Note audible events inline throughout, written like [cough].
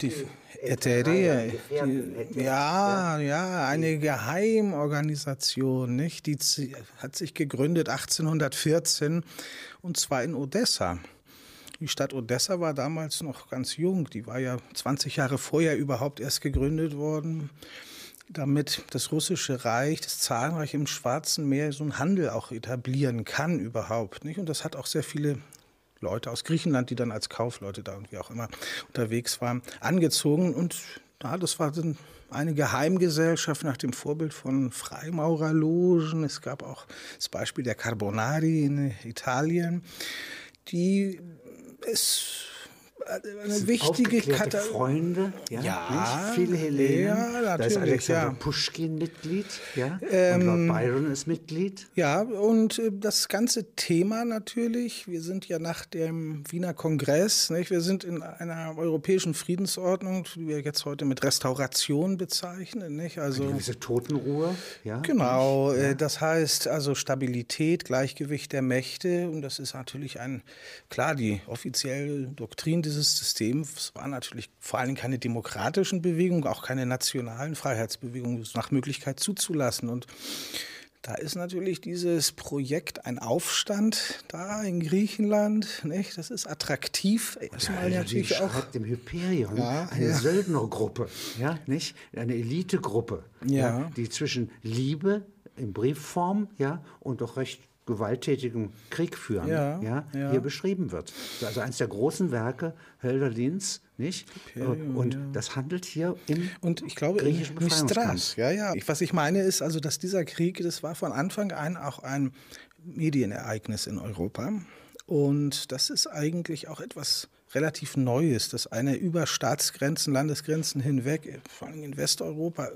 Die Eteria, ja, ja, eine Geheimorganisation, nicht? Die hat sich gegründet 1814 und zwar in Odessa. Die Stadt Odessa war damals noch ganz jung. Die war ja 20 Jahre vorher überhaupt erst gegründet worden, damit das russische Reich, das Zarenreich im Schwarzen Meer so einen Handel auch etablieren kann überhaupt. Nicht? Und das hat auch sehr viele Leute aus Griechenland, die dann als Kaufleute da und wie auch immer unterwegs waren, angezogen. Und ja, das war dann eine Geheimgesellschaft nach dem Vorbild von Freimaurerlogen. Es gab auch das Beispiel der Carbonari in Italien, die es eine wichtige Kategorie. Freunde, ja, ja viele Hellenen. Ja, da ist Alexander ja. Puschkin Mitglied, ja, ähm, und Lord Byron ist Mitglied. Ja, und äh, das ganze Thema natürlich. Wir sind ja nach dem Wiener Kongress, nicht? Wir sind in einer europäischen Friedensordnung, die wir jetzt heute mit Restauration bezeichnen, nicht? Also eine gewisse Totenruhe, ja. Genau. Äh, ja. Das heißt also Stabilität, Gleichgewicht der Mächte, und das ist natürlich ein klar die offizielle Doktrin des dieses Systems war natürlich vor allem keine demokratischen Bewegungen, auch keine nationalen Freiheitsbewegungen nach Möglichkeit zuzulassen. Und da ist natürlich dieses Projekt ein Aufstand da in Griechenland, nicht? Das ist attraktiv. Erstmal ja, natürlich auch dem Hyperion ja, eine ja. Söldnergruppe, ja, nicht? Eine Elitegruppe, ja. ja, die zwischen Liebe in Briefform, ja, und doch recht gewalttätigen Krieg führen, ja, ja, ja, hier beschrieben wird. Also eines der großen Werke Hölderlins, nicht? Imperium, und ja. das handelt hier im und ich glaube griechischen Mistras. Ja, ja. Was ich meine ist also, dass dieser Krieg, das war von Anfang an auch ein Medienereignis in Europa. Und das ist eigentlich auch etwas relativ Neues, dass eine über Staatsgrenzen, Landesgrenzen hinweg, vor allem in Westeuropa,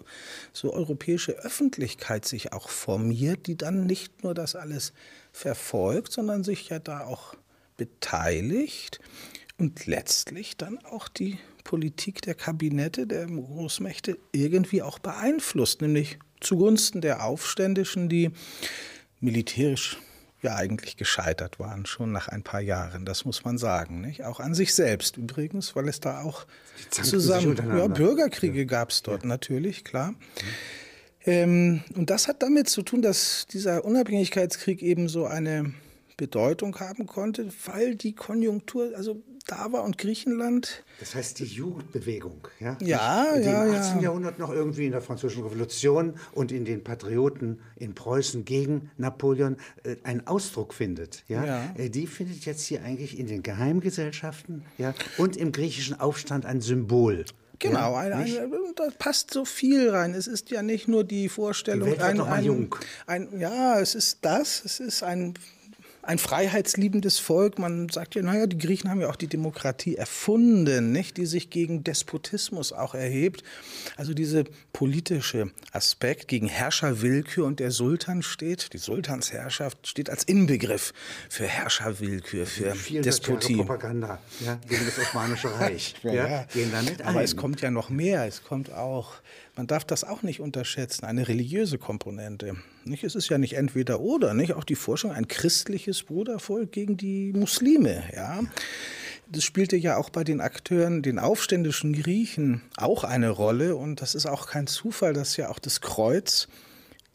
so europäische Öffentlichkeit sich auch formiert, die dann nicht nur das alles verfolgt, sondern sich ja da auch beteiligt und letztlich dann auch die Politik der Kabinette der Großmächte irgendwie auch beeinflusst, nämlich zugunsten der Aufständischen, die militärisch ja eigentlich gescheitert waren, schon nach ein paar Jahren. Das muss man sagen. Nicht? Auch an sich selbst übrigens, weil es da auch zusammen ja, Bürgerkriege ja. gab es dort ja. natürlich, klar. Mhm. Ähm, und das hat damit zu tun, dass dieser Unabhängigkeitskrieg eben so eine Bedeutung haben konnte, weil die Konjunktur also da war und Griechenland. Das heißt die Jugendbewegung, ja? Ja, die ja, im 18. Ja. Jahrhundert noch irgendwie in der Französischen Revolution und in den Patrioten in Preußen gegen Napoleon äh, einen Ausdruck findet, ja? ja? Äh, die findet jetzt hier eigentlich in den Geheimgesellschaften, ja, und im griechischen Aufstand ein Symbol. Genau, ja, ein, ein, da passt so viel rein. Es ist ja nicht nur die Vorstellung, die Welt ein, ein, jung. ein, ja, es ist das, es ist ein ein freiheitsliebendes Volk. Man sagt ja, naja, die Griechen haben ja auch die Demokratie erfunden, nicht? die sich gegen Despotismus auch erhebt. Also dieser politische Aspekt gegen Herrscherwillkür und der Sultan steht, die Sultansherrschaft steht als Inbegriff für Herrscherwillkür, für Despotie. Propaganda ja, gegen das Osmanische Reich. [laughs] ja, ja, Gehen da nicht Aber ein. es kommt ja noch mehr. Es kommt auch, man darf das auch nicht unterschätzen, eine religiöse Komponente. Nicht? Es ist ja nicht entweder oder, nicht? Auch die Forschung, ein christliches Brudervolk gegen die Muslime, ja. Das spielte ja auch bei den Akteuren, den aufständischen Griechen, auch eine Rolle. Und das ist auch kein Zufall, dass ja auch das Kreuz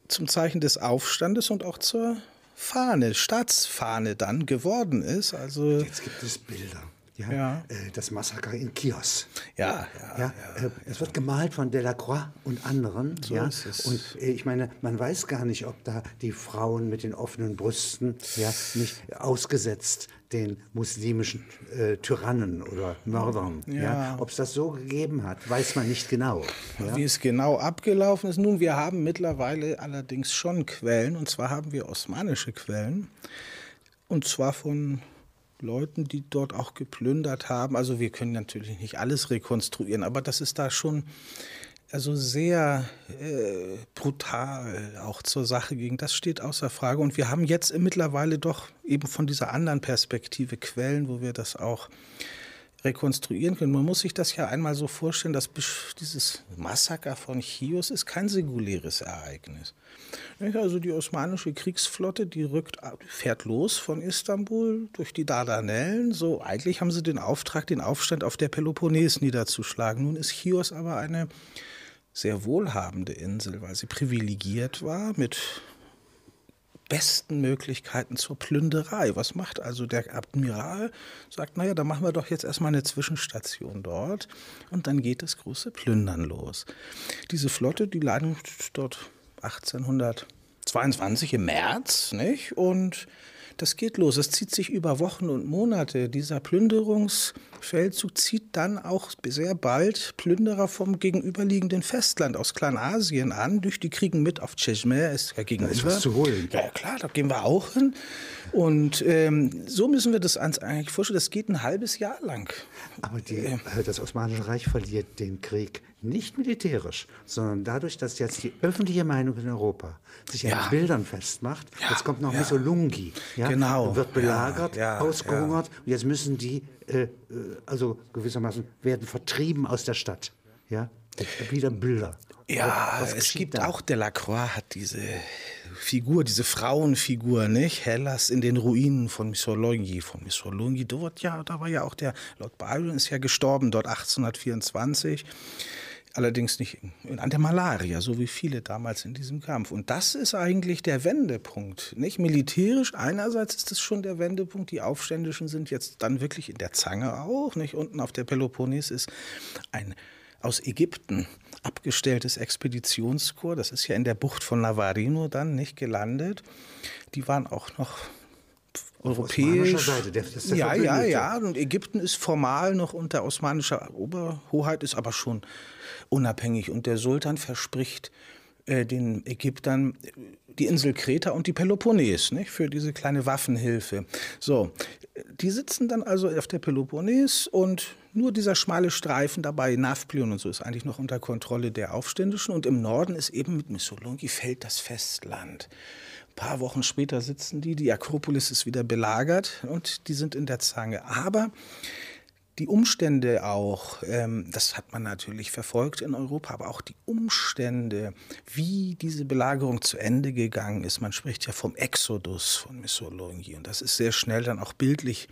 zum Zeichen des Aufstandes und auch zur Fahne, Staatsfahne dann geworden ist. Also jetzt gibt es Bilder. Ja, ja. Äh, das Massaker in Chios. Ja, ja, ja, ja äh, es wird gemalt von Delacroix und anderen. So ja, und äh, ich meine, man weiß gar nicht, ob da die Frauen mit den offenen Brüsten ja nicht ausgesetzt den muslimischen äh, Tyrannen oder Mördern. Ja. Ob es das so gegeben hat, weiß man nicht genau. Wie es genau abgelaufen ist. Nun, wir haben mittlerweile allerdings schon Quellen, und zwar haben wir osmanische Quellen, und zwar von Leuten, die dort auch geplündert haben. Also wir können natürlich nicht alles rekonstruieren, aber das ist da schon also sehr äh, brutal auch zur Sache ging. Das steht außer Frage. Und wir haben jetzt mittlerweile doch eben von dieser anderen Perspektive Quellen, wo wir das auch rekonstruieren können. Man muss sich das ja einmal so vorstellen, dass dieses Massaker von Chios ist kein singuläres Ereignis. Also die osmanische Kriegsflotte, die rückt, fährt los von Istanbul durch die Dardanellen. So, eigentlich haben sie den Auftrag, den Aufstand auf der Peloponnes niederzuschlagen. Nun ist Chios aber eine sehr wohlhabende Insel, weil sie privilegiert war mit besten Möglichkeiten zur Plünderei. Was macht also der Admiral? Sagt, naja, dann machen wir doch jetzt erstmal eine Zwischenstation dort und dann geht das große Plündern los. Diese Flotte, die landet dort 1822 im März, nicht? Und das geht los. Es zieht sich über Wochen und Monate. Dieser Plünderungsfeldzug zieht dann auch sehr bald Plünderer vom gegenüberliegenden Festland aus Kleinasien an. Durch die kriegen mit auf Cheshmer, ist ja gegenüber. Da ist was zu holen. Ja, klar, da gehen wir auch hin. Und ähm, so müssen wir das eigentlich vorstellen. Das geht ein halbes Jahr lang. Aber die, äh, das Osmanische Reich verliert den Krieg nicht militärisch, sondern dadurch, dass jetzt die öffentliche Meinung in Europa sich ja. an Bildern festmacht. Ja. Jetzt kommt noch ja. Missolungi. Ja? Genau. Wird belagert, ja. ausgehungert. Und jetzt müssen die, äh, äh, also gewissermaßen, werden vertrieben aus der Stadt. Ja? Wieder Bilder. Ja, es gibt da? auch Delacroix hat diese Figur, diese Frauenfigur, nicht? Hellas in den Ruinen von Missolonghi. Von Missolonghi, dort ja, da war ja auch der Lord Byron ist ja gestorben dort 1824 allerdings nicht an der Malaria, so wie viele damals in diesem Kampf. Und das ist eigentlich der Wendepunkt. Nicht militärisch einerseits ist es schon der Wendepunkt. Die Aufständischen sind jetzt dann wirklich in der Zange auch. Nicht unten auf der Peloponnes ist ein aus Ägypten abgestelltes Expeditionskorps. Das ist ja in der Bucht von Navarino dann nicht gelandet. Die waren auch noch europäisch. Seite, der, der ja, ja, ja. Und Ägypten ist formal noch unter osmanischer Oberhoheit, ist aber schon unabhängig. Und der Sultan verspricht äh, den Ägyptern die Insel Kreta und die Peloponnes nicht, für diese kleine Waffenhilfe. So, die sitzen dann also auf der Peloponnes und nur dieser schmale Streifen dabei, Nafplion und so, ist eigentlich noch unter Kontrolle der Aufständischen. Und im Norden ist eben mit Missolonghi fällt das Festland. Ein paar Wochen später sitzen die, die Akropolis ist wieder belagert und die sind in der Zange. Aber die Umstände auch, ähm, das hat man natürlich verfolgt in Europa, aber auch die Umstände, wie diese Belagerung zu Ende gegangen ist. Man spricht ja vom Exodus von Missolonghi und das ist sehr schnell dann auch bildlich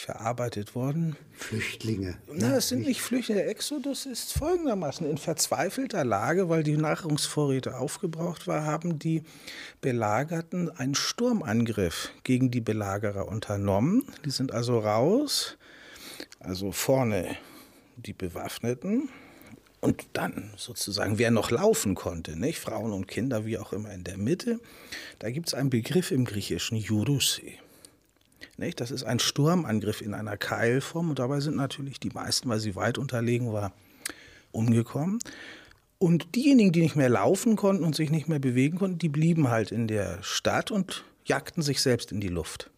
verarbeitet worden. Flüchtlinge. Na, es sind nicht Flüchtlinge. Der Exodus ist folgendermaßen in verzweifelter Lage, weil die Nahrungsvorräte aufgebraucht waren, haben die Belagerten einen Sturmangriff gegen die Belagerer unternommen. Die sind also raus also vorne die Bewaffneten und dann sozusagen, wer noch laufen konnte, nicht? Frauen und Kinder, wie auch immer in der Mitte. Da gibt es einen Begriff im Griechischen, Jurusi. Nicht? Das ist ein Sturmangriff in einer Keilform und dabei sind natürlich die meisten, weil sie weit unterlegen war, umgekommen. Und diejenigen, die nicht mehr laufen konnten und sich nicht mehr bewegen konnten, die blieben halt in der Stadt und jagten sich selbst in die Luft.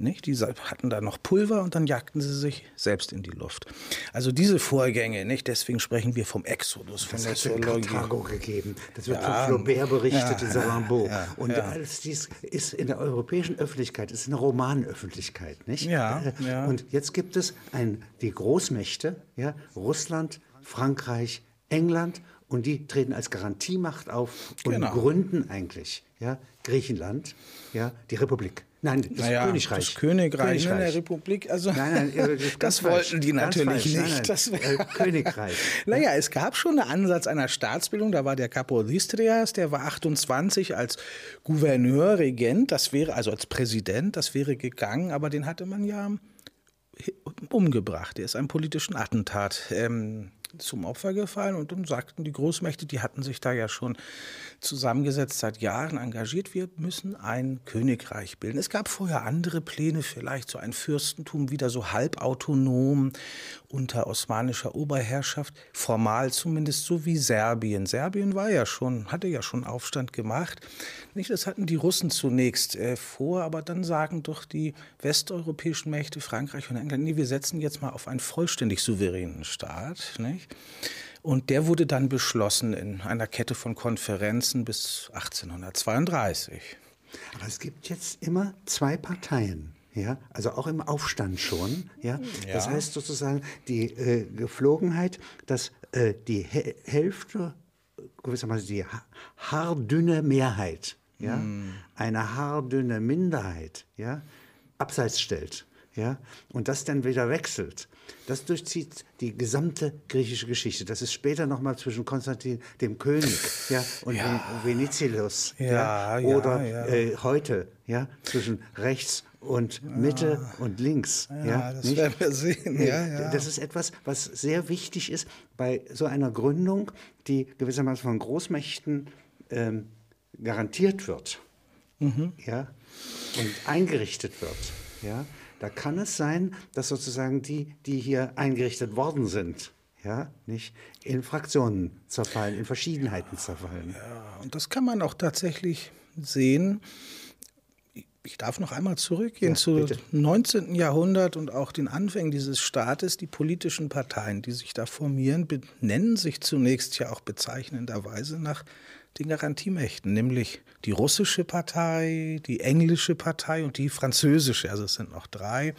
Nicht? Die hatten da noch Pulver und dann jagten sie sich selbst in die Luft. Also diese Vorgänge, nicht? deswegen sprechen wir vom Exodus, von das der hat es Karthago gegeben. Das wird ja, von Flaubert berichtet ja, in Salambo. Ja, und alles dies ist in der europäischen Öffentlichkeit, ist eine Romanöffentlichkeit. Nicht? Ja, äh, ja. Und jetzt gibt es ein, die Großmächte, ja, Russland, Frankreich, England und die treten als Garantiemacht auf und genau. gründen eigentlich ja, Griechenland, ja, die Republik. Nein, das naja, Königreich. Das Königreich, Königreich. in der Republik. Also, nein, nein, [laughs] das, das wollten die natürlich nicht. Nein, nein. Äh, Königreich. [laughs] naja, es gab schon einen Ansatz einer Staatsbildung. Da war der Kapodistrias, der war 28 als Gouverneur, Regent. Das wäre also als Präsident, das wäre gegangen, aber den hatte man ja umgebracht. Er ist einem politischen Attentat ähm, zum Opfer gefallen und dann sagten die Großmächte, die hatten sich da ja schon zusammengesetzt, seit Jahren engagiert, wir müssen ein Königreich bilden. Es gab vorher andere Pläne, vielleicht so ein Fürstentum, wieder so halbautonom unter osmanischer Oberherrschaft, formal zumindest so wie Serbien. Serbien war ja schon, hatte ja schon Aufstand gemacht. Nicht, das hatten die Russen zunächst äh, vor, aber dann sagen doch die westeuropäischen Mächte, Frankreich und England, nee, wir setzen jetzt mal auf einen vollständig souveränen Staat. Nicht? Und der wurde dann beschlossen in einer Kette von Konferenzen bis 1832. Aber es gibt jetzt immer zwei Parteien ja, also auch im Aufstand schon, ja. ja. Das heißt sozusagen die äh, Geflogenheit, dass äh, die He Hälfte, gewissermaßen die ha haardünne Mehrheit, ja, hm. eine haardünne Minderheit, ja, abseits stellt, ja, und das dann wieder wechselt. Das durchzieht die gesamte griechische Geschichte. Das ist später nochmal zwischen Konstantin, dem König, ja, und ja. Venizelos, ja, ja, oder ja, äh, heute, ja, zwischen rechts und Mitte und links. Ja, das nicht? werden wir sehen. Ja, ja. Das ist etwas, was sehr wichtig ist bei so einer Gründung, die gewissermaßen von Großmächten ähm, garantiert wird mhm. ja, und eingerichtet wird. Ja. Da kann es sein, dass sozusagen die, die hier eingerichtet worden sind, ja, nicht in Fraktionen zerfallen, in Verschiedenheiten zerfallen. Ja, und das kann man auch tatsächlich sehen. Ich darf noch einmal zurückgehen ja, zum 19. Jahrhundert und auch den Anfängen dieses Staates. Die politischen Parteien, die sich da formieren, benennen sich zunächst ja auch bezeichnenderweise nach den Garantiemächten, nämlich die russische Partei, die englische Partei und die französische. Also es sind noch drei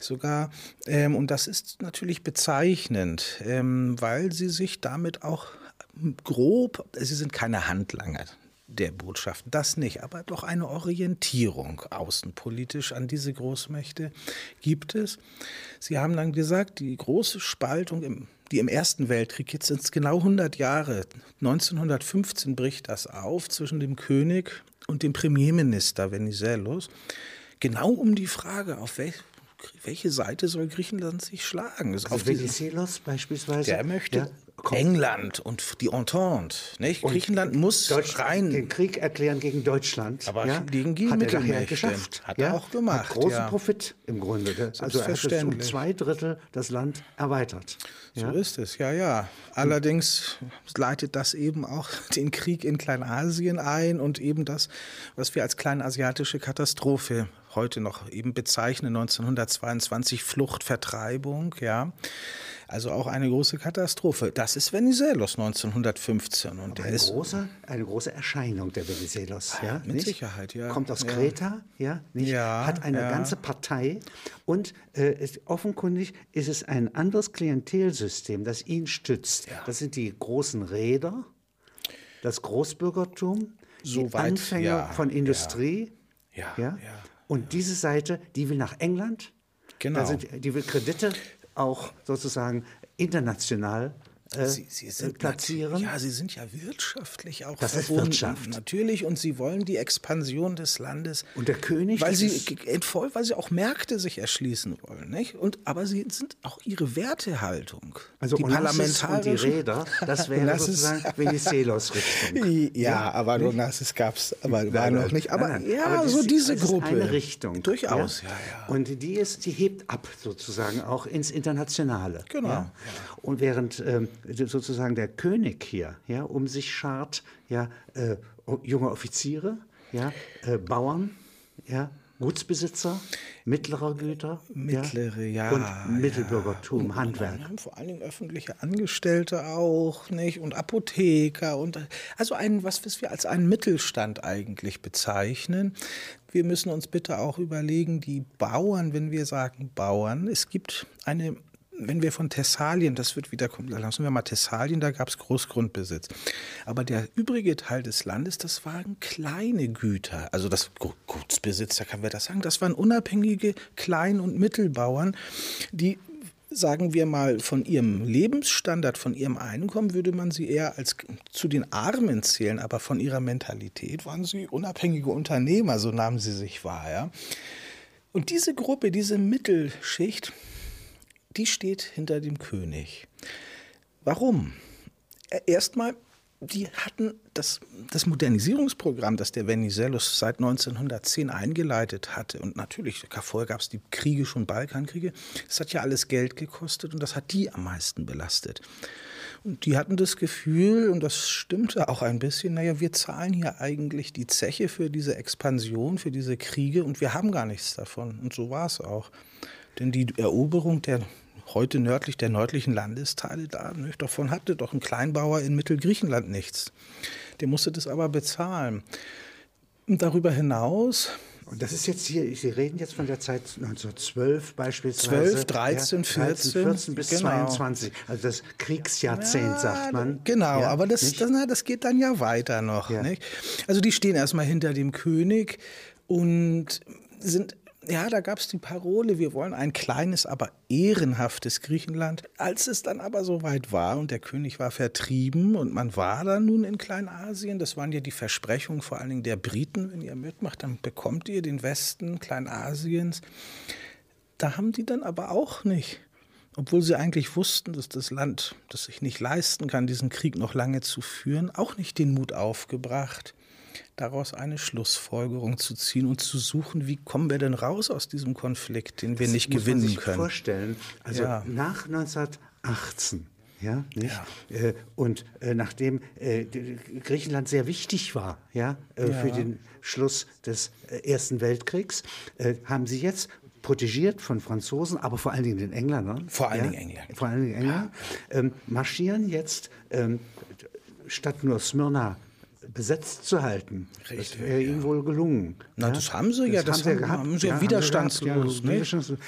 sogar. Ähm, und das ist natürlich bezeichnend, ähm, weil sie sich damit auch grob, sie sind keine Handlanger der Botschaften, das nicht, aber doch eine Orientierung außenpolitisch an diese Großmächte gibt es. Sie haben dann gesagt, die große Spaltung im die im Ersten Weltkrieg, jetzt sind es genau 100 Jahre, 1915 bricht das auf zwischen dem König und dem Premierminister Venizelos, genau um die Frage, auf welche welche Seite soll Griechenland sich schlagen? Also auf Venizelos beispielsweise. Der möchte ja, England und die Entente. Nicht? Und Griechenland muss rein. Den Krieg erklären gegen Deutschland. Aber ja, gegen die hat er geschafft. Hat er auch gemacht. Hat großen ja. Profit im Grunde. Also er hat um zwei Drittel das Land erweitert. So ist es, ja, ja. Allerdings leitet das eben auch [laughs] den Krieg in Kleinasien ein und eben das, was wir als kleinasiatische Katastrophe heute noch eben bezeichnen, 1922 Flucht, Vertreibung, ja. Also auch eine große Katastrophe. Das ist Venizelos 1915. Und der eine, ist große, eine große Erscheinung der Venizelos. Ja, mit nicht? Sicherheit, ja. Kommt aus ja. Kreta, ja, nicht? ja hat eine ja. ganze Partei und äh, ist, offenkundig ist es ein anderes Klientelsystem, das ihn stützt. Das sind die großen Räder, das Großbürgertum, so die weit, Anfänger von Industrie. Ja, ja. Und diese Seite, die will nach England. Genau. Sind, die will Kredite auch sozusagen international äh, sie, sie sind platzieren. Ja, sie sind ja wirtschaftlich auch das verbunden. Ist Wirtschaft. Natürlich und sie wollen die Expansion des Landes. Und der König, weil sie weil sie auch Märkte sich erschließen wollen, nicht? Und aber sie sind auch ihre Wertehaltung. Also die Parlamentarischen und die Räder, [laughs] das wäre sozusagen [laughs] Venizelos Richtung. Ja, aber? Onassis gab es, aber war noch nicht. Aber nein, nein. ja, aber so diese Gruppe. eine Richtung. Durchaus, ja. ja, ja. Und die ist, die hebt ab sozusagen auch ins Internationale. Genau. Und während ähm, sozusagen der König hier ja, um sich schart, ja, äh, junge Offiziere, ja, äh, Bauern, ja, Gutsbesitzer, mittlerer Güter. Mittlere, ja. ja und Mittelbürgertum, ja. Handwerk. Wir haben vor allen Dingen öffentliche Angestellte auch, nicht? Und Apotheker und also ein, was, was wir als einen Mittelstand eigentlich bezeichnen. Wir müssen uns bitte auch überlegen, die Bauern, wenn wir sagen Bauern, es gibt eine wenn wir von Thessalien, das wird wieder kommen, lassen wir mal Thessalien, da gab es Großgrundbesitz. Aber der übrige Teil des Landes, das waren kleine Güter. Also das Gutsbesitz, da kann wir das sagen, das waren unabhängige Klein- und Mittelbauern, die sagen wir mal, von ihrem Lebensstandard, von ihrem Einkommen würde man sie eher als zu den Armen zählen, aber von ihrer Mentalität waren sie unabhängige Unternehmer, so nahmen sie sich wahr. Ja? Und diese Gruppe, diese Mittelschicht, die steht hinter dem König. Warum? Erstmal, die hatten das, das Modernisierungsprogramm, das der Venizelos seit 1910 eingeleitet hatte. Und natürlich, vorher gab es die Kriege, schon Balkankriege. Das hat ja alles Geld gekostet und das hat die am meisten belastet. Und die hatten das Gefühl, und das stimmte auch ein bisschen, naja, wir zahlen hier eigentlich die Zeche für diese Expansion, für diese Kriege und wir haben gar nichts davon. Und so war es auch. Denn die Eroberung der heute nördlich der nördlichen Landesteile da. Nicht? Davon hatte doch ein Kleinbauer in Mittelgriechenland nichts. Der musste das aber bezahlen. Und darüber hinaus Und das ist jetzt hier, Sie reden jetzt von der Zeit 1912 beispielsweise. 12, 13, ja, 14. 14 bis genau. 22, also das Kriegsjahrzehnt, ja, sagt man. Genau, ja, aber das, das, na, das geht dann ja weiter noch. Also die stehen erstmal hinter dem König und sind ja, da gab es die Parole, wir wollen ein kleines, aber ehrenhaftes Griechenland. Als es dann aber soweit war und der König war vertrieben und man war dann nun in Kleinasien, das waren ja die Versprechungen vor allen Dingen der Briten, wenn ihr mitmacht, dann bekommt ihr den Westen Kleinasiens. Da haben die dann aber auch nicht obwohl sie eigentlich wussten, dass das Land das sich nicht leisten kann, diesen Krieg noch lange zu führen, auch nicht den Mut aufgebracht, daraus eine Schlussfolgerung zu ziehen und zu suchen, wie kommen wir denn raus aus diesem Konflikt, den wir das nicht gewinnen man sich können. vorstellen, also ja. nach 1918 ja, nicht? Ja. Äh, und äh, nachdem äh, Griechenland sehr wichtig war, ja, äh, ja, für den Schluss des äh, Ersten Weltkriegs, äh, haben Sie jetzt protegiert von Franzosen, aber vor allen Dingen den Engländern. Vor allen ja, Dingen Engländern. Vor allen Dingen Engländern. Ähm, marschieren jetzt ähm, statt nur Smyrna besetzt zu halten. Richtig, das wäre ja. ihnen wohl gelungen. Na, ja? das haben sie ja, das, das haben, gehabt, haben sie ja, widerstandslos. Ja, widerstandslos.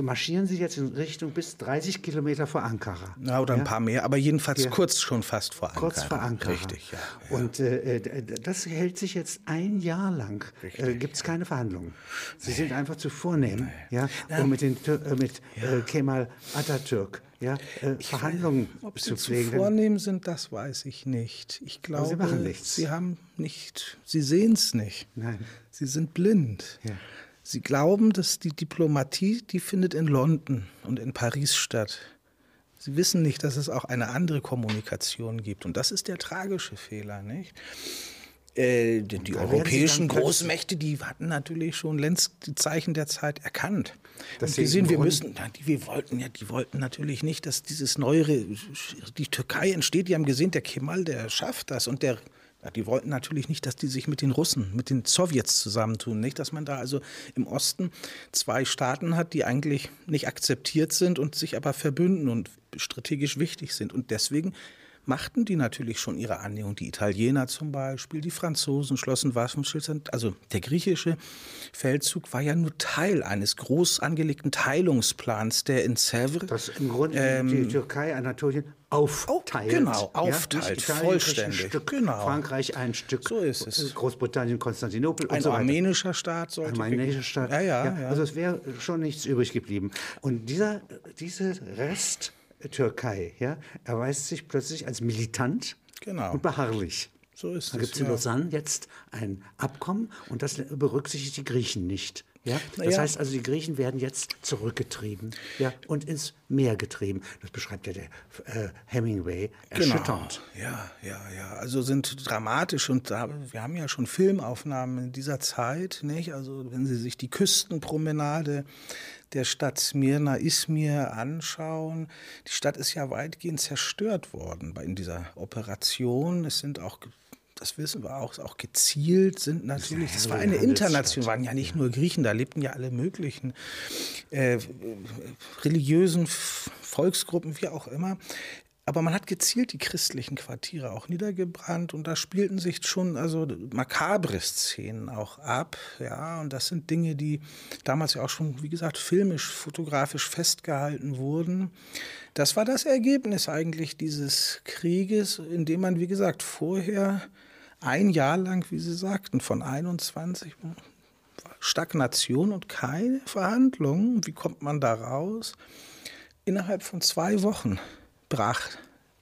Marschieren sie jetzt in Richtung bis 30 Kilometer vor Ankara. Na, oder ein paar mehr, aber jedenfalls kurz schon fast vor Ankara. Kurz vor Ankara. Richtig, ja. Und äh, äh das hält sich jetzt ein Jahr lang. Äh, Gibt es keine Verhandlungen. Sie nee. sind einfach zu vornehm, nee. ja, um mit, den, äh, mit äh, Kemal Atatürk ja, äh, Verhandlungen weiß, ob zu pflegen. Zu vornehm sind, das weiß ich nicht. Ich glaube, sie machen nichts. Sie haben nicht, sie sehen es nicht. Nein. Sie sind blind. Ja. Sie glauben, dass die Diplomatie, die findet in London und in Paris statt. Sie wissen nicht, dass es auch eine andere Kommunikation gibt. Und das ist der tragische Fehler, nicht? Äh, die, die europäischen Großmächte, die hatten natürlich schon längst die Zeichen der Zeit erkannt. Das gesehen, wir müssen, die, wir wollten ja, die wollten natürlich nicht, dass dieses neuere, die Türkei entsteht. Die haben gesehen, der Kemal, der schafft das und der ja, die wollten natürlich nicht, dass die sich mit den Russen, mit den Sowjets zusammentun. Nicht, dass man da also im Osten zwei Staaten hat, die eigentlich nicht akzeptiert sind und sich aber verbünden und strategisch wichtig sind. Und deswegen machten die natürlich schon ihre Annäherung. Die Italiener zum Beispiel, die Franzosen schlossen Waffenschilde. Also der griechische Feldzug war ja nur Teil eines groß angelegten Teilungsplans, der in Sèvres... Das im Grunde ähm, die Türkei, Anatolien aufteilt. Genau, aufteilt, ja? vollständig. Ein Stück, genau. Frankreich ein Stück, so ist es. Großbritannien, Konstantinopel ein und so weiter. armenischer Staat sollte... Ein armenischer Staat, ja, ja, ja. Also es wäre schon nichts übrig geblieben. Und dieser, dieser Rest Türkei ja, erweist sich plötzlich als militant genau. und beharrlich. So ist es. Da gibt es in Lausanne jetzt ein Abkommen und das berücksichtigt die Griechen nicht. Ja? Das ja. heißt also, die Griechen werden jetzt zurückgetrieben ja, und ins Meer getrieben. Das beschreibt ja der äh, Hemingway genau. erschütternd. Genau. Ja, ja, ja. Also sind dramatisch und da, wir haben ja schon Filmaufnahmen in dieser Zeit. Nicht? Also wenn Sie sich die Küstenpromenade der Stadt Smyrna, Izmir anschauen, die Stadt ist ja weitgehend zerstört worden in dieser Operation. Es sind auch das wissen wir auch, auch gezielt sind natürlich, das war eine internationale, waren ja nicht nur Griechen, da lebten ja alle möglichen äh, religiösen Volksgruppen, wie auch immer. Aber man hat gezielt die christlichen Quartiere auch niedergebrannt und da spielten sich schon also makabre Szenen auch ab, ja, und das sind Dinge, die damals ja auch schon, wie gesagt, filmisch, fotografisch festgehalten wurden. Das war das Ergebnis eigentlich dieses Krieges, in dem man, wie gesagt, vorher ein Jahr lang, wie Sie sagten, von 21 Stagnation und keine Verhandlungen. Wie kommt man da raus? Innerhalb von zwei Wochen brach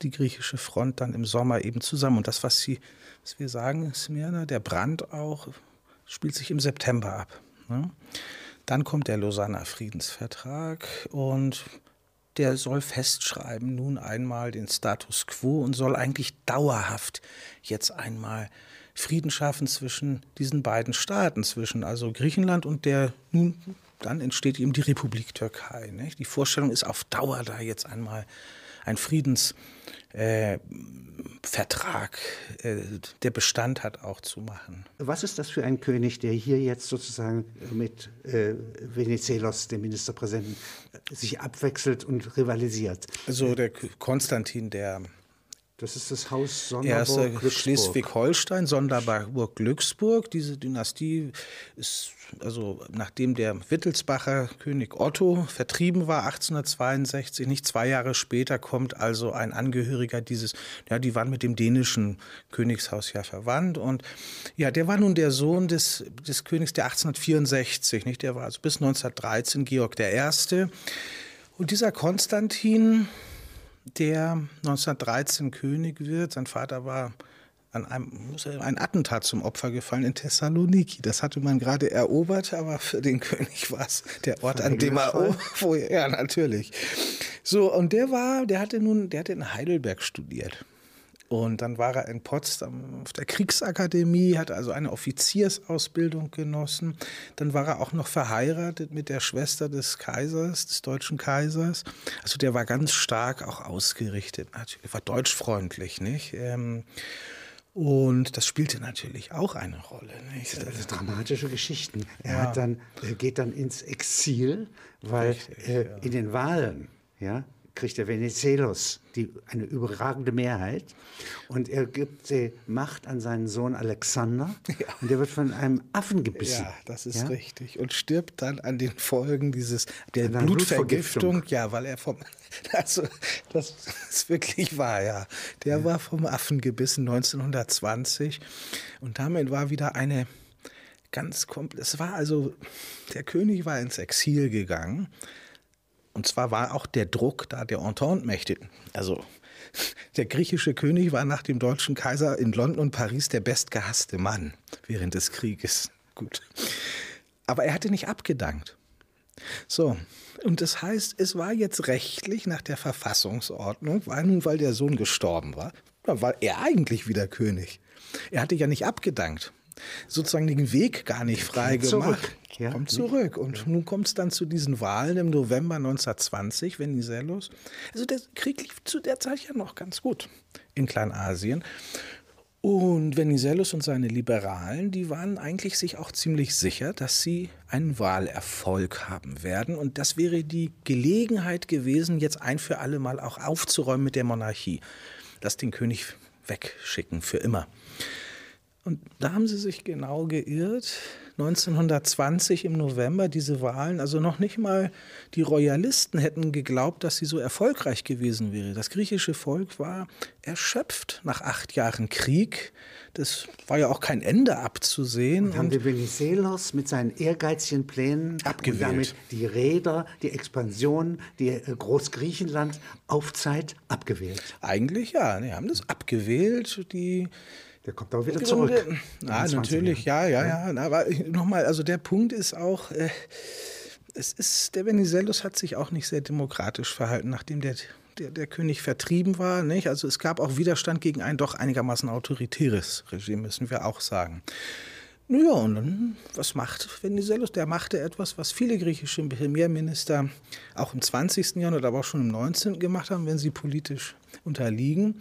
die griechische Front dann im Sommer eben zusammen. Und das, was, Sie, was wir sagen, Smyrna, der Brand auch, spielt sich im September ab. Ne? Dann kommt der Lausanner Friedensvertrag und der soll festschreiben, nun einmal den Status quo und soll eigentlich dauerhaft jetzt einmal Frieden schaffen zwischen diesen beiden Staaten, zwischen also Griechenland und der nun dann entsteht eben die Republik Türkei. Nicht? Die Vorstellung ist auf Dauer da jetzt einmal ein Friedensvertrag, äh, äh, der Bestand hat, auch zu machen. Was ist das für ein König, der hier jetzt sozusagen mit äh, Venizelos, dem Ministerpräsidenten, sich abwechselt und rivalisiert? Also der Konstantin, der Das ist das Haus Sonderburg Schleswig-Holstein, Sonderburg-Glücksburg. Diese Dynastie ist, also nachdem der Wittelsbacher König Otto vertrieben war, 1862, nicht zwei Jahre später, kommt also ein Angehöriger dieses, ja, die waren mit dem dänischen Königshaus ja verwandt. Und ja, der war nun der Sohn des, des Königs der 1864, nicht? Der war also bis 1913 Georg I. Und dieser Konstantin, der 1913 König wird. Sein Vater war an einem ein Attentat zum Opfer gefallen in Thessaloniki. Das hatte man gerade erobert, aber für den [laughs] König war es der Ort, an dem er [laughs] wo, ja natürlich. So und der war, der hatte nun, der hatte in Heidelberg studiert und dann war er in Potsdam auf der Kriegsakademie, hat also eine Offiziersausbildung genossen. Dann war er auch noch verheiratet mit der Schwester des Kaisers, des deutschen Kaisers. Also der war ganz stark auch ausgerichtet, natürlich, war deutschfreundlich, nicht? Ähm, und das spielte natürlich auch eine Rolle. Nicht? Also dramatische Geschichten. Er ja. hat dann, geht dann ins Exil, weil Richtig, äh, ja. in den Wahlen, ja, kriegt der Venizelos die, eine überragende Mehrheit und er gibt die Macht an seinen Sohn Alexander ja. und der wird von einem Affen gebissen. Ja, das ist ja? richtig und stirbt dann an den Folgen dieses der Blutvergiftung, ja, weil er vom [laughs] also das ist wirklich wahr, ja. Der ja. war vom Affen gebissen 1920 und damit war wieder eine ganz komplett. Es war also der König war ins Exil gegangen und zwar war auch der Druck da der Entente-Mächte. Also [laughs] der griechische König war nach dem deutschen Kaiser in London und Paris der bestgehasste Mann während des Krieges. Gut. Aber er hatte nicht abgedankt. So, und das heißt, es war jetzt rechtlich nach der Verfassungsordnung, weil nun, weil der Sohn gestorben war, war er eigentlich wieder König. Er hatte ja nicht abgedankt sozusagen den Weg gar nicht frei gemacht. Ja. Kommt zurück. Und ja. nun kommt es dann zu diesen Wahlen im November 1920, Venizelos. Also der Krieg lief zu der Zeit ja noch ganz gut in Kleinasien. Und Venizelos und seine Liberalen, die waren eigentlich sich auch ziemlich sicher, dass sie einen Wahlerfolg haben werden. Und das wäre die Gelegenheit gewesen, jetzt ein für alle Mal auch aufzuräumen mit der Monarchie. Lass den König wegschicken für immer. Und da haben sie sich genau geirrt. 1920 im November diese Wahlen, also noch nicht mal die Royalisten hätten geglaubt, dass sie so erfolgreich gewesen wäre. Das griechische Volk war erschöpft nach acht Jahren Krieg. Das war ja auch kein Ende abzusehen. Und haben die Venizelos mit seinen ehrgeizigen Plänen abgewählt. Und damit die Räder, die Expansion, die äh, Großgriechenland auf Zeit abgewählt. Eigentlich ja, die haben das abgewählt. Die der kommt auch wieder zurück. Ja, natürlich, ja, ja, ja. ja. Aber nochmal, also der Punkt ist auch, äh, es ist, der Venizelos hat sich auch nicht sehr demokratisch verhalten, nachdem der, der, der König vertrieben war. Nicht? Also es gab auch Widerstand gegen ein doch einigermaßen autoritäres Regime, müssen wir auch sagen. Naja, und dann, was macht Venizelos? Der machte etwas, was viele griechische Premierminister auch im 20. Jahrhundert, aber auch schon im 19. gemacht haben, wenn sie politisch unterliegen.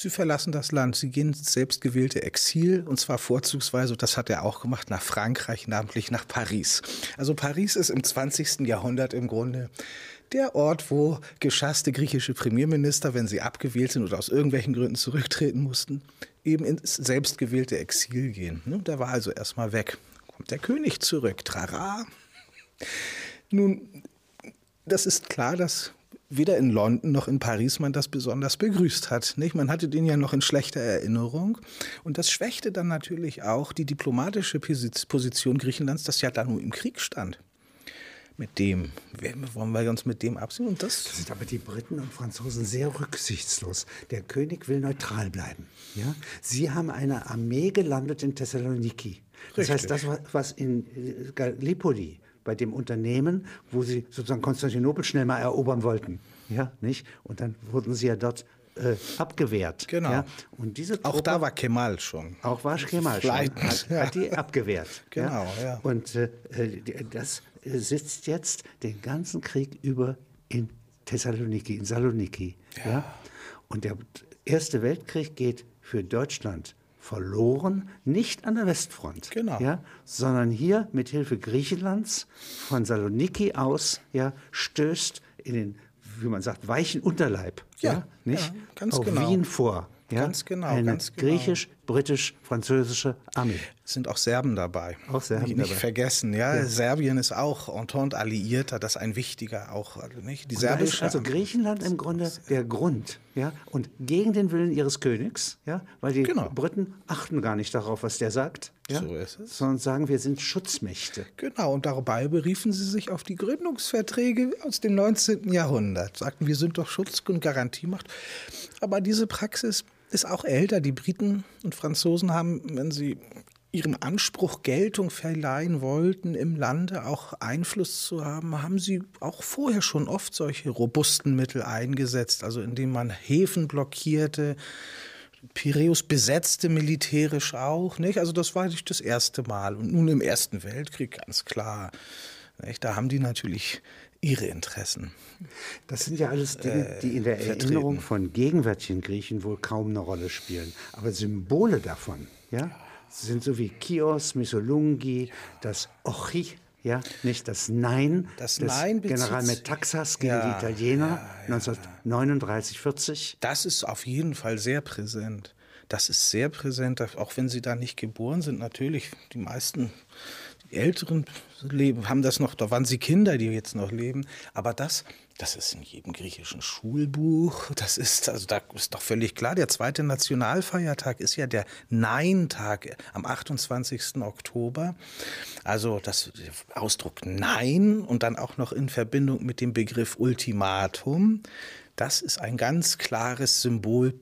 Sie verlassen das Land, sie gehen ins selbstgewählte Exil und zwar vorzugsweise, das hat er auch gemacht, nach Frankreich, namentlich nach Paris. Also Paris ist im 20. Jahrhundert im Grunde der Ort, wo geschasste griechische Premierminister, wenn sie abgewählt sind oder aus irgendwelchen Gründen zurücktreten mussten, eben ins selbstgewählte Exil gehen. Ne, der war also erstmal weg. Kommt der König zurück, trara. Nun, das ist klar, dass weder in London noch in Paris man das besonders begrüßt hat. Nicht? Man hatte den ja noch in schlechter Erinnerung. Und das schwächte dann natürlich auch die diplomatische Position Griechenlands, das ja da nur im Krieg stand. Mit dem, wollen wir uns mit dem absehen? Und das, das sind aber die Briten und Franzosen sehr rücksichtslos. Der König will neutral bleiben. Ja? Sie haben eine Armee gelandet in Thessaloniki. Das Richtig. heißt, das, was in Gallipoli bei dem Unternehmen, wo sie sozusagen Konstantinopel schnell mal erobern wollten. Ja, nicht? Und dann wurden sie ja dort äh, abgewehrt. Genau. Ja? Und diese Truppe, auch da war Kemal schon. Auch war Kemal schon. Hat, ja. hat die abgewehrt. [laughs] genau, ja. ja. Und äh, das sitzt jetzt den ganzen Krieg über in Thessaloniki, in Saloniki. Ja. ja? Und der Erste Weltkrieg geht für Deutschland verloren, nicht an der Westfront, genau. ja, sondern hier mit Hilfe Griechenlands von Saloniki aus ja, stößt in den wie man sagt, weichen Unterleib. Ja, ja nicht? Ja, ganz auf genau. Wien vor. Ja? Ganz genau. Eine ganz genau. griechisch, britisch, französische Armee. Es sind auch Serben dabei. Auch Serben nicht, nicht vergessen, ja? ja? Serbien ist auch Entente-Alliierter, das ist ein wichtiger auch. Also nicht? Die serbische also Griechenland im Grunde der Grund. Ja? Und gegen den Willen ihres Königs, ja? weil die genau. Briten achten gar nicht darauf, was der sagt. Ja? So ist es. Sondern sagen, wir sind Schutzmächte. Genau, und dabei beriefen sie sich auf die Gründungsverträge aus dem 19. Jahrhundert. Sagten, wir sind doch Schutz- und Garantiemacht. Aber diese Praxis ist auch älter. Die Briten und Franzosen haben, wenn sie ihrem Anspruch Geltung verleihen wollten, im Lande auch Einfluss zu haben, haben sie auch vorher schon oft solche robusten Mittel eingesetzt, also indem man Häfen blockierte, Piräus besetzte militärisch auch, nicht? Also das war nicht das erste Mal. Und nun im Ersten Weltkrieg ganz klar. Nicht? Da haben die natürlich ihre Interessen. Das sind ja alles Dinge, äh, die in der vertreten. Erinnerung von gegenwärtigen Griechen wohl kaum eine Rolle spielen. Aber Symbole davon, ja, sind so wie Chios, Missolungi, das Ochi, ja, nicht das Nein das Nein General Metaxas gegen ja, die Italiener ja, ja. 1939, 40. Das ist auf jeden Fall sehr präsent. Das ist sehr präsent, auch wenn sie da nicht geboren sind. Natürlich, die meisten die Älteren leben, haben das noch, da waren sie Kinder, die jetzt noch leben. Aber das, das ist in jedem griechischen Schulbuch. Das ist, also da ist doch völlig klar, der zweite Nationalfeiertag ist ja der Nein-Tag am 28. Oktober. Also das Ausdruck Nein und dann auch noch in Verbindung mit dem Begriff Ultimatum. Das ist ein ganz klares Symbol,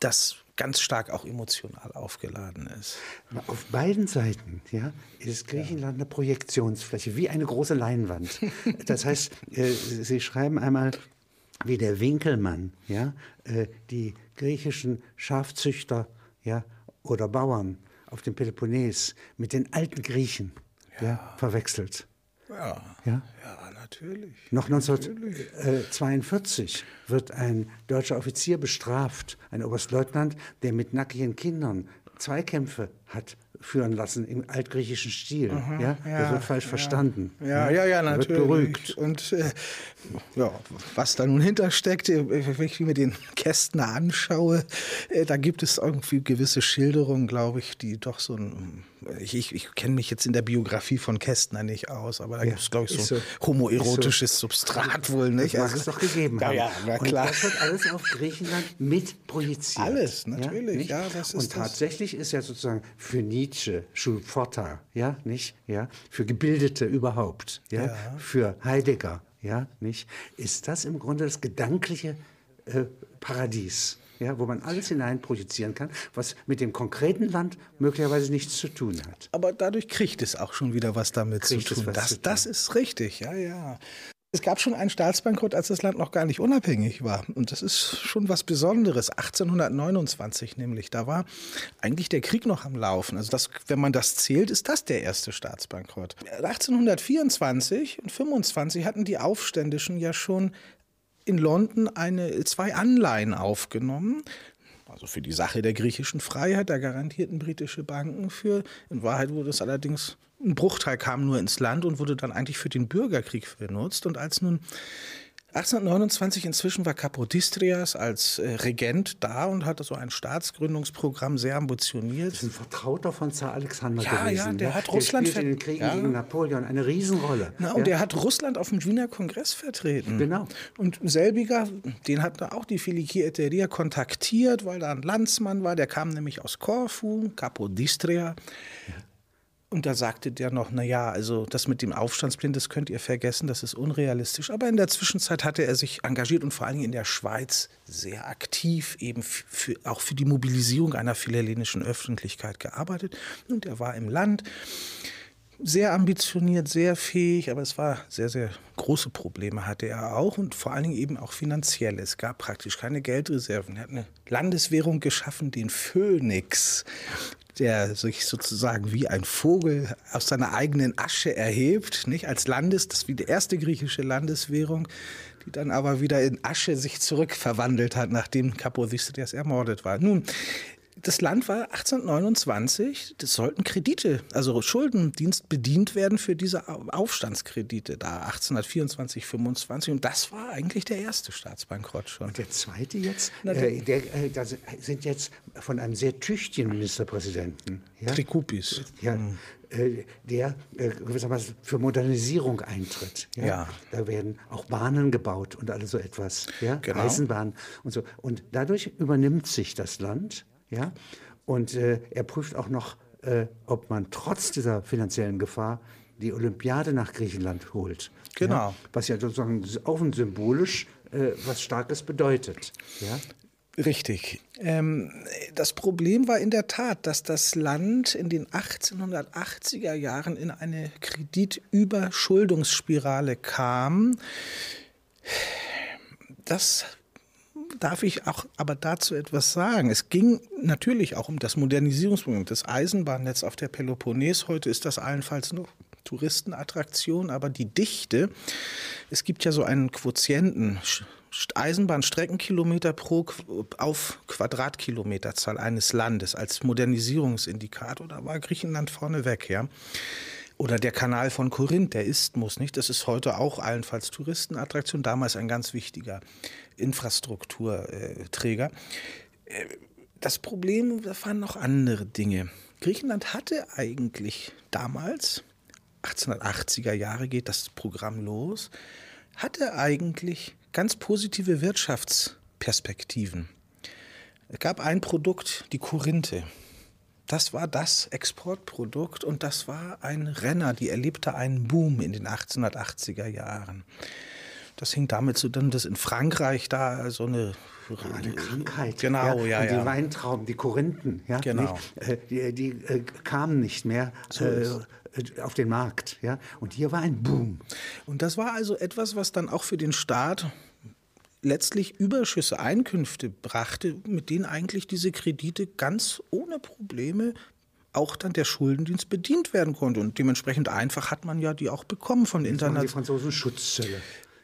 das ganz stark auch emotional aufgeladen ist. Auf beiden Seiten ja, ist Griechenland eine Projektionsfläche, wie eine große Leinwand. Das heißt, äh, Sie schreiben einmal, wie der Winkelmann ja, äh, die griechischen Schafzüchter ja, oder Bauern auf dem Peloponnes mit den alten Griechen ja. ja verwechselt. Ja, ja? ja natürlich. Noch 1942 wird ein deutscher Offizier bestraft, ein Oberstleutnant, der mit nackigen Kindern Zweikämpfe hat führen lassen im altgriechischen Stil. Aha, ja? ja? Das wird falsch ja, verstanden. Ja, ja, ja, natürlich. Wird beruhigt. Und äh, ja, was da nun hintersteckt, äh, wenn ich mir den Kästner anschaue, äh, da gibt es irgendwie gewisse Schilderungen, glaube ich, die doch so ein ich, ich, ich kenne mich jetzt in der Biografie von Kästner nicht aus, aber da gibt es, glaube ich, so ein so, homoerotisches so. Substrat wohl, nicht? Das mag also, es doch gegeben haben. Ja, na klar. Und das wird alles auf Griechenland mit projiziert. Alles, natürlich. Ja, das ist Und tatsächlich das. ist ja sozusagen für Nietzsche, Schulpforta, ja, nicht? Ja, für Gebildete überhaupt, ja, ja. für Heidegger, ja, nicht? Ist das im Grunde das gedankliche äh, Paradies? ja, wo man alles hineinprojizieren kann, was mit dem konkreten Land möglicherweise nichts zu tun hat. Aber dadurch kriegt es auch schon wieder was damit kriegt zu tun. Das, zu tun. das ist richtig, ja, ja. Es gab schon einen Staatsbankrott, als das Land noch gar nicht unabhängig war. Und das ist schon was Besonderes. 1829 nämlich. Da war eigentlich der Krieg noch am Laufen. Also das, wenn man das zählt, ist das der erste Staatsbankrott. 1824 und 25 hatten die Aufständischen ja schon in London eine, zwei Anleihen aufgenommen. Also für die Sache der griechischen Freiheit, da garantierten britische Banken für. In Wahrheit wurde es allerdings, ein Bruchteil kam nur ins Land und wurde dann eigentlich für den Bürgerkrieg benutzt. Und als nun 1829 inzwischen war Kapodistrias als äh, Regent da und hatte so ein Staatsgründungsprogramm sehr ambitioniert. Das ist ein Vertrauter von Zar Alexander ja, gewesen. Ja, der ne? hat Russland in den Kriegen ja. gegen Napoleon eine Riesenrolle. Na, und ja. der hat Russland auf dem Wiener Kongress vertreten. Genau. Und selbiger, den hat da auch die Filiki Eteria kontaktiert, weil da ein Landsmann war, der kam nämlich aus Korfu, Kapodistria. Und da sagte der noch, na ja, also das mit dem Aufstandsplan, das könnt ihr vergessen, das ist unrealistisch. Aber in der Zwischenzeit hatte er sich engagiert und vor allen Dingen in der Schweiz sehr aktiv eben für, auch für die Mobilisierung einer philhellenischen Öffentlichkeit gearbeitet. Und er war im Land sehr ambitioniert, sehr fähig, aber es war sehr, sehr große Probleme hatte er auch und vor allen Dingen eben auch finanziell. Es gab praktisch keine Geldreserven. Er hat eine Landeswährung geschaffen, den Phönix der sich sozusagen wie ein Vogel aus seiner eigenen Asche erhebt, nicht als Landes, das wie die erste griechische Landeswährung, die dann aber wieder in Asche sich zurückverwandelt hat, nachdem Kapodistrias ermordet war. Nun, das Land war 1829, das sollten Kredite, also Schuldendienst bedient werden für diese Aufstandskredite da 1824, 25 und das war eigentlich der erste Staatsbankrott schon. Und der zweite jetzt, Na, äh, der, äh, da sind jetzt von einem sehr tüchtigen Ministerpräsidenten. Ja? Trikupis. Ja, mhm. Äh, der äh, gewissermaßen für Modernisierung eintritt. Ja? ja? Da werden auch Bahnen gebaut und alles so etwas, ja? Genau. Eisenbahnen und so. Und dadurch übernimmt sich das Land, ja. Und äh, er prüft auch noch, äh, ob man trotz dieser finanziellen Gefahr die Olympiade nach Griechenland holt. Genau. Ja? Was ja sozusagen auch symbolisch äh, was Starkes bedeutet. Ja? Richtig. Ähm, das Problem war in der Tat, dass das Land in den 1880er Jahren in eine Kreditüberschuldungsspirale kam. Das darf ich auch aber dazu etwas sagen. Es ging natürlich auch um das Modernisierungsprogramm, das Eisenbahnnetz auf der Peloponnes. Heute ist das allenfalls noch Touristenattraktion, aber die Dichte, es gibt ja so einen Quotienten, Eisenbahnstreckenkilometer pro auf Quadratkilometerzahl eines Landes als Modernisierungsindikator. Da war Griechenland vorneweg, ja. Oder der Kanal von Korinth, der Isthmus, nicht? Das ist heute auch allenfalls Touristenattraktion, damals ein ganz wichtiger Infrastrukturträger. Äh, das Problem waren noch andere Dinge. Griechenland hatte eigentlich damals, 1880er Jahre geht das Programm los, hatte eigentlich ganz positive Wirtschaftsperspektiven. Es gab ein Produkt, die Korinthe. Das war das Exportprodukt und das war ein Renner, die erlebte einen Boom in den 1880er Jahren. Das hing damit zusammen, dass in Frankreich da so eine eine Krankheit. Genau, ja. ja und die Weintrauben, die Korinthen, ja, genau. Äh, die, die äh, kamen nicht mehr so äh, auf den Markt. Ja? Und hier war ein Boom. Und das war also etwas, was dann auch für den Staat letztlich Überschüsse, Einkünfte brachte, mit denen eigentlich diese Kredite ganz ohne Probleme auch dann der Schuldendienst bedient werden konnte. Und dementsprechend einfach hat man ja die auch bekommen von internationalen. Die Franzosen Schutzzölle.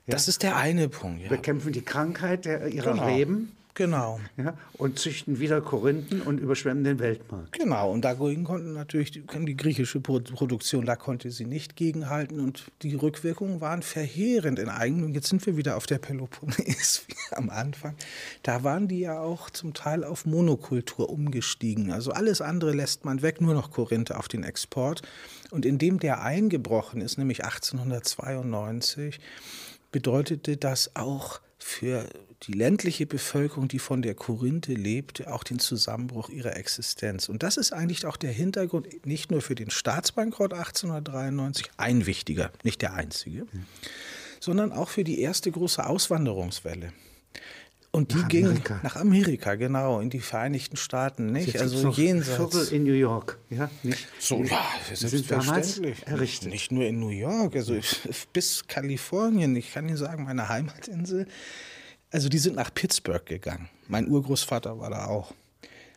Ja? Das ist der eine Punkt. Ja. Bekämpfen die Krankheit der, ihrer genau. Reben Genau. Ja, und züchten wieder Korinthen und überschwemmen den Weltmarkt. Genau, und dagegen konnten natürlich die, die griechische Produktion, da konnte sie nicht gegenhalten und die Rückwirkungen waren verheerend in eigenen. Jetzt sind wir wieder auf der Peloponnes [laughs] wie am Anfang. Da waren die ja auch zum Teil auf Monokultur umgestiegen. Also alles andere lässt man weg, nur noch Korinthe auf den Export. Und indem der eingebrochen ist, nämlich 1892, bedeutete das auch für die ländliche Bevölkerung, die von der Korinthe lebte, auch den Zusammenbruch ihrer Existenz. Und das ist eigentlich auch der Hintergrund, nicht nur für den Staatsbankrott 1893, ein wichtiger, nicht der einzige, mhm. sondern auch für die erste große Auswanderungswelle. Und die nach ging Amerika. nach Amerika, genau, in die Vereinigten Staaten, nicht? also jenseits. Viertel in New York, ja, nicht? So, ja, selbstverständlich. Errichtet. Nicht nur in New York, also bis Kalifornien. Ich kann Ihnen sagen, meine Heimatinsel also die sind nach Pittsburgh gegangen. Mein Urgroßvater war da auch.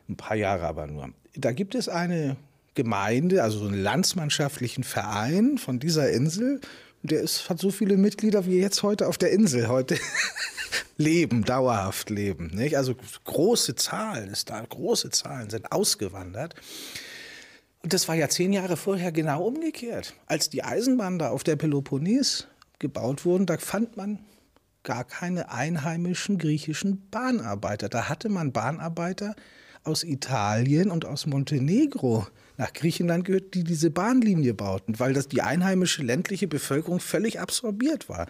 Ein paar Jahre aber nur. Da gibt es eine Gemeinde, also so einen landsmannschaftlichen Verein von dieser Insel. Der ist, hat so viele Mitglieder wie jetzt heute auf der Insel heute [laughs] leben, dauerhaft leben. Nicht? Also große Zahlen ist da, große Zahlen sind ausgewandert. Und das war ja zehn Jahre vorher genau umgekehrt. Als die Eisenbahnen da auf der Peloponnes gebaut wurden, da fand man gar keine einheimischen griechischen Bahnarbeiter. Da hatte man Bahnarbeiter aus Italien und aus Montenegro nach Griechenland gehört, die diese Bahnlinie bauten, weil das die einheimische ländliche Bevölkerung völlig absorbiert war.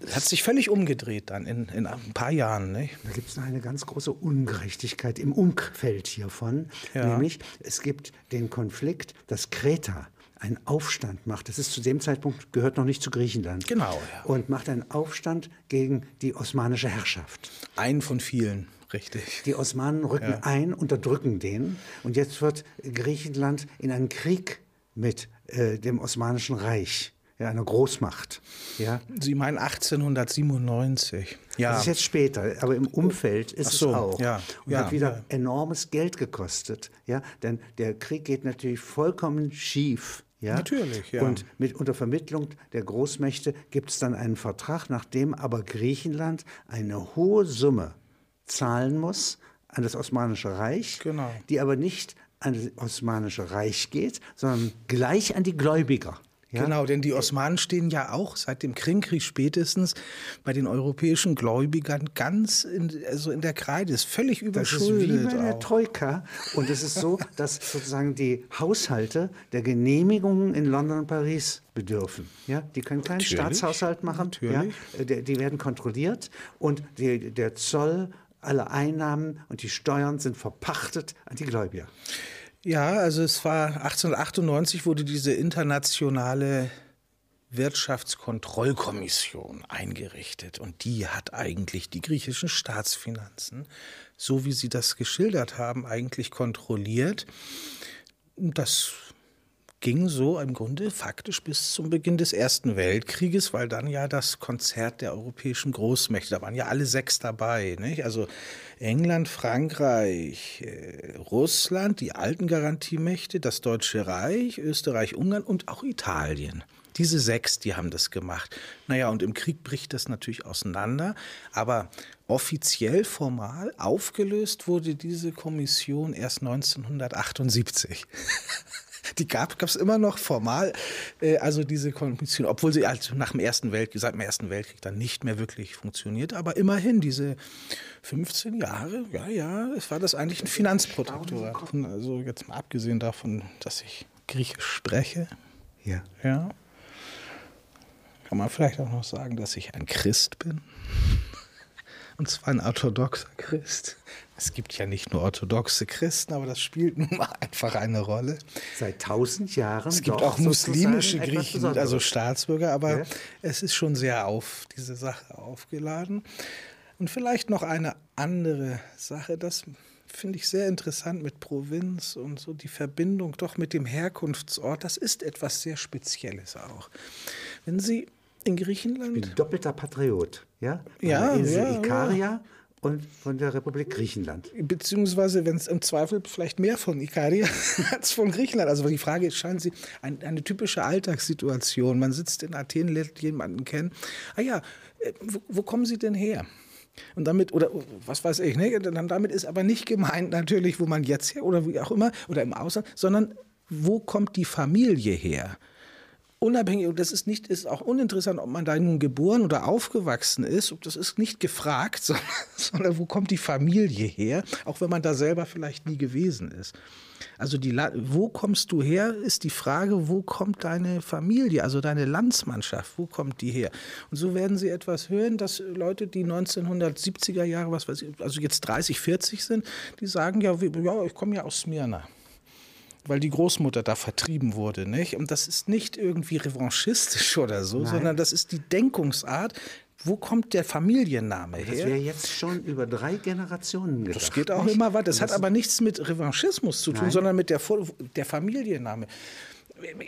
Das hat sich völlig umgedreht dann in, in ein paar Jahren. Nicht? Da gibt es eine ganz große Ungerechtigkeit im Umfeld hiervon. Ja. Nämlich, es gibt den Konflikt, dass Kreta einen Aufstand macht. Das ist zu dem Zeitpunkt gehört noch nicht zu Griechenland. Genau. Ja. Und macht einen Aufstand gegen die osmanische Herrschaft. Einen von vielen. Richtig. Die Osmanen rücken ja. ein, unterdrücken den. Und jetzt wird Griechenland in einen Krieg mit äh, dem Osmanischen Reich, ja, einer Großmacht. Ja. Sie meinen 1897. Ja. Das ist jetzt später, aber im Umfeld ist so, es auch. Ja. Und ja. hat wieder ja. enormes Geld gekostet. Ja. Denn der Krieg geht natürlich vollkommen schief. Ja? Natürlich, ja. Und mit, unter Vermittlung der Großmächte gibt es dann einen Vertrag, nachdem aber Griechenland eine hohe Summe zahlen muss an das Osmanische Reich, genau. die aber nicht an das Osmanische Reich geht, sondern gleich an die Gläubiger. Ja? Genau, denn die Osmanen stehen ja auch seit dem Krimkrieg spätestens bei den europäischen Gläubigern ganz in, also in der Kreide, ist völlig überschuldet. Das ist wie bei der. Troika. Und es ist so, [laughs] dass sozusagen die Haushalte der Genehmigungen in London und Paris bedürfen. Ja? Die können keinen Natürlich. Staatshaushalt machen. Natürlich. Ja? Die, die werden kontrolliert und die, der Zoll alle Einnahmen und die Steuern sind verpachtet an die Gläubiger. Ja, also es war 1898 wurde diese internationale Wirtschaftskontrollkommission eingerichtet und die hat eigentlich die griechischen Staatsfinanzen, so wie Sie das geschildert haben, eigentlich kontrolliert. Das ging so im Grunde faktisch bis zum Beginn des Ersten Weltkrieges, weil dann ja das Konzert der europäischen Großmächte, da waren ja alle sechs dabei, nicht? also England, Frankreich, äh, Russland, die alten Garantiemächte, das Deutsche Reich, Österreich, Ungarn und auch Italien. Diese sechs, die haben das gemacht. Naja, und im Krieg bricht das natürlich auseinander, aber offiziell, formal aufgelöst wurde diese Kommission erst 1978. [laughs] die gab es immer noch formal, äh, also diese Kommission, obwohl sie also nach dem Ersten Weltkrieg, seit dem Ersten Weltkrieg dann nicht mehr wirklich funktioniert, aber immerhin diese 15 Jahre, ja, ja, es war das eigentlich ein Finanzprotektorat. Also jetzt mal abgesehen davon, dass ich Griechisch spreche. Ja. Ja. Kann man vielleicht auch noch sagen, dass ich ein Christ bin. Und zwar ein orthodoxer Christ. Es gibt ja nicht nur orthodoxe Christen, aber das spielt nun mal einfach eine Rolle. Seit tausend Jahren. Es gibt auch muslimische Griechen, also Staatsbürger, aber ja. es ist schon sehr auf diese Sache aufgeladen. Und vielleicht noch eine andere Sache, das finde ich sehr interessant mit Provinz und so die Verbindung doch mit dem Herkunftsort. Das ist etwas sehr Spezielles auch. Wenn Sie in Griechenland. Ich bin doppelter Patriot, ja? Ja, der Insel ja, Ikaria ja. und von der Republik Griechenland. Beziehungsweise, wenn es im Zweifel vielleicht mehr von Ikaria [laughs] als von Griechenland. Also die Frage ist, scheinen Sie ein, eine typische Alltagssituation. Man sitzt in Athen, lernt jemanden kennen. Ah ja, äh, wo, wo kommen Sie denn her? Und damit, oder was weiß ich, ne? damit ist aber nicht gemeint natürlich, wo man jetzt her oder wie auch immer, oder im Ausland, sondern wo kommt die Familie her? Unabhängig, und das ist nicht, ist auch uninteressant, ob man da nun geboren oder aufgewachsen ist, das ist nicht gefragt, sondern, [laughs] sondern, wo kommt die Familie her, auch wenn man da selber vielleicht nie gewesen ist. Also die, wo kommst du her, ist die Frage, wo kommt deine Familie, also deine Landsmannschaft, wo kommt die her? Und so werden Sie etwas hören, dass Leute, die 1970er Jahre, was weiß ich, also jetzt 30, 40 sind, die sagen, ja, ja ich komme ja aus Smyrna weil die Großmutter da vertrieben wurde. Nicht? Und das ist nicht irgendwie revanchistisch oder so, Nein. sondern das ist die Denkungsart. Wo kommt der Familienname her? Das wäre jetzt schon über drei Generationen gedacht. Das geht auch nicht? immer weiter. Das, das hat aber nichts mit Revanchismus zu tun, Nein. sondern mit der, der Familienname.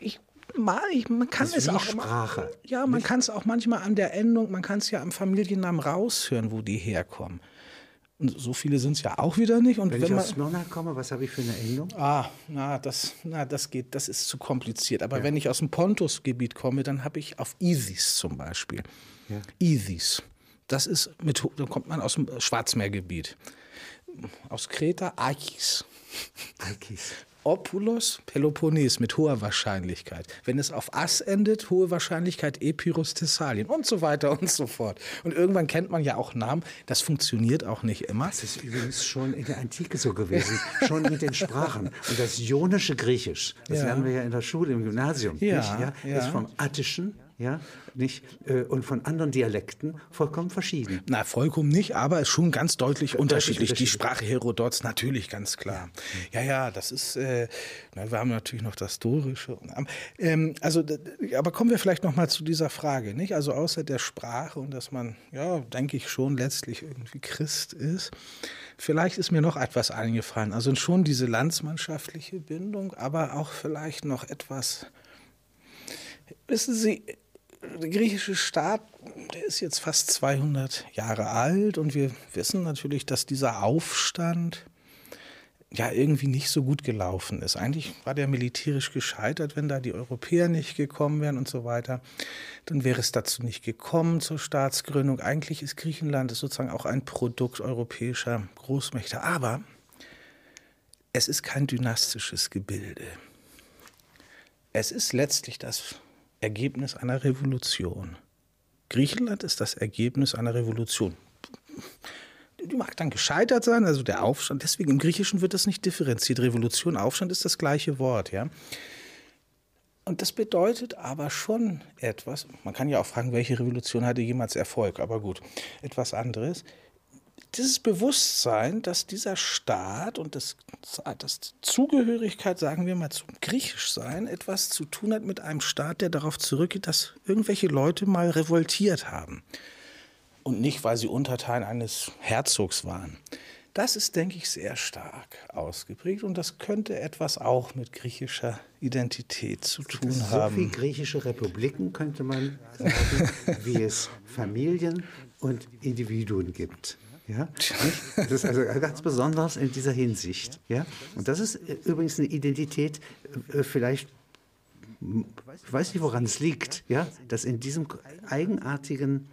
Ich mal, ich, man kann es auch Sprache. Ja, man kann es auch manchmal an der Endung, man kann es ja am Familiennamen raushören, wo die herkommen. Und so viele sind es ja auch wieder nicht. Und wenn, wenn ich man, aus Smyrna komme, was habe ich für eine Endung? Ah, na, das, na, das geht, das ist zu kompliziert. Aber ja. wenn ich aus dem Pontusgebiet komme, dann habe ich auf Isis zum Beispiel. Ja. Isis. Das ist mit, dann kommt man aus dem Schwarzmeergebiet. Aus Kreta, Akis. Akis. Opulos, Peloponnes mit hoher Wahrscheinlichkeit. Wenn es auf Ass endet, hohe Wahrscheinlichkeit Epirus, Thessalien und so weiter und so fort. Und irgendwann kennt man ja auch Namen. Das funktioniert auch nicht immer. Das ist übrigens schon in der Antike so gewesen, schon mit den Sprachen. Und das ionische Griechisch, das ja. lernen wir ja in der Schule, im Gymnasium, ja? ja. ist vom Attischen ja, nicht, äh, und von anderen Dialekten vollkommen verschieden. Na, vollkommen nicht, aber ist schon ganz deutlich unterschiedlich. Die Sprache Herodots natürlich ganz klar. Ja, ja, das ist, äh, na, wir haben natürlich noch das Dorische. Ähm, also, aber kommen wir vielleicht noch mal zu dieser Frage, nicht? Also außer der Sprache und dass man, ja, denke ich schon letztlich irgendwie Christ ist. Vielleicht ist mir noch etwas eingefallen. Also schon diese landsmannschaftliche Bindung, aber auch vielleicht noch etwas Wissen Sie, der griechische Staat, der ist jetzt fast 200 Jahre alt und wir wissen natürlich, dass dieser Aufstand ja irgendwie nicht so gut gelaufen ist. Eigentlich war der militärisch gescheitert, wenn da die Europäer nicht gekommen wären und so weiter. Dann wäre es dazu nicht gekommen zur Staatsgründung. Eigentlich ist Griechenland sozusagen auch ein Produkt europäischer Großmächte. Aber es ist kein dynastisches Gebilde. Es ist letztlich das Ergebnis einer Revolution. Griechenland ist das Ergebnis einer Revolution die mag dann gescheitert sein, also der Aufstand. Deswegen im Griechischen wird das nicht differenziert. Revolution, Aufstand ist das gleiche Wort, ja. Und das bedeutet aber schon etwas, man kann ja auch fragen, welche Revolution hatte jemals Erfolg, aber gut, etwas anderes. Dieses Bewusstsein, dass dieser Staat und das, das Zugehörigkeit, sagen wir mal, zum Griechischsein etwas zu tun hat mit einem Staat, der darauf zurückgeht, dass irgendwelche Leute mal revoltiert haben und nicht, weil sie Untertan eines Herzogs waren. Das ist, denke ich, sehr stark ausgeprägt und das könnte etwas auch mit griechischer Identität zu tun so haben. So wie griechische Republiken könnte man [laughs] sagen, wie es Familien und Individuen gibt. Ja, das ist also ganz besonders in dieser Hinsicht. Ja? Und das ist äh, übrigens eine Identität, äh, vielleicht, ich weiß nicht, woran es liegt, ja? dass in diesem eigenartigen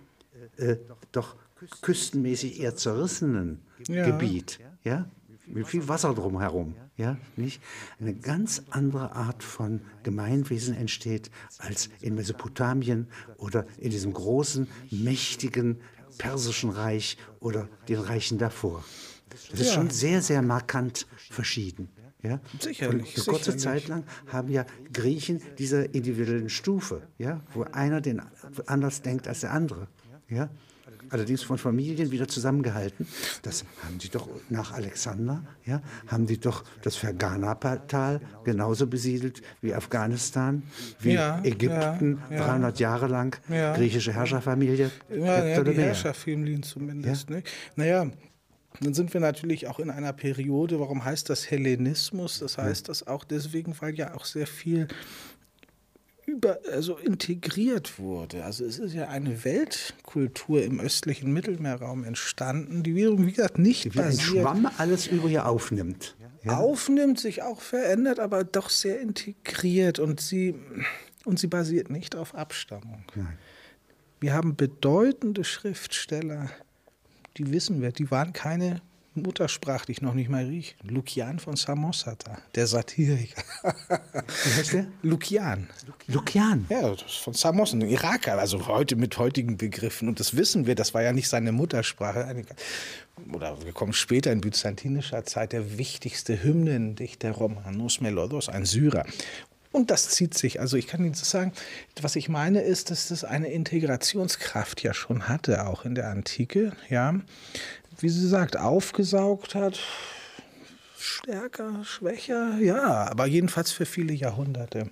äh, doch küstenmäßig eher zerrissenen ja. Gebiet, ja, mit viel Wasser drumherum, ja, nicht? Eine ganz andere Art von Gemeinwesen entsteht als in Mesopotamien oder in diesem großen, mächtigen persischen Reich oder den Reichen davor. Das ist ja. schon sehr, sehr markant verschieden. Ja? Sicherlich. Für kurze sicherlich. Zeit lang haben ja Griechen diese individuellen Stufe, ja, wo einer den anders denkt als der andere. Ja? Allerdings von Familien wieder zusammengehalten. Das haben die doch nach Alexander, ja, haben die doch das Fergana-Tal genauso besiedelt wie Afghanistan, wie ja, Ägypten, ja, 300 Jahre lang, griechische Herrscherfamilie. Ja, ja die Herrscherfamilien zumindest. Ne? Naja, dann sind wir natürlich auch in einer Periode, warum heißt das Hellenismus? Das heißt das auch deswegen, weil ja auch sehr viel über, also integriert wurde. Also es ist ja eine Weltkultur im östlichen Mittelmeerraum entstanden, die wiederum, wie gesagt, nicht wie ein Schwamm alles über ihr aufnimmt. Ja. Aufnimmt, sich auch verändert, aber doch sehr integriert und sie, und sie basiert nicht auf Abstammung. Nein. Wir haben bedeutende Schriftsteller, die wissen wir, die waren keine muttersprachlich noch nicht mal riechen. Lukian von Samosata, der Satiriker. Wie heißt der? Lukian. Lukian? Ja, von Samos, ein Iraker, also heute mit heutigen Begriffen. Und das wissen wir, das war ja nicht seine Muttersprache. Oder wir kommen später in byzantinischer Zeit, der wichtigste Hymnendichter Romanos Melodos, ein Syrer. Und das zieht sich. Also ich kann Ihnen sagen, was ich meine ist, dass das eine Integrationskraft ja schon hatte, auch in der Antike. Ja, wie sie sagt, aufgesaugt hat. Stärker, schwächer, ja, aber jedenfalls für viele Jahrhunderte.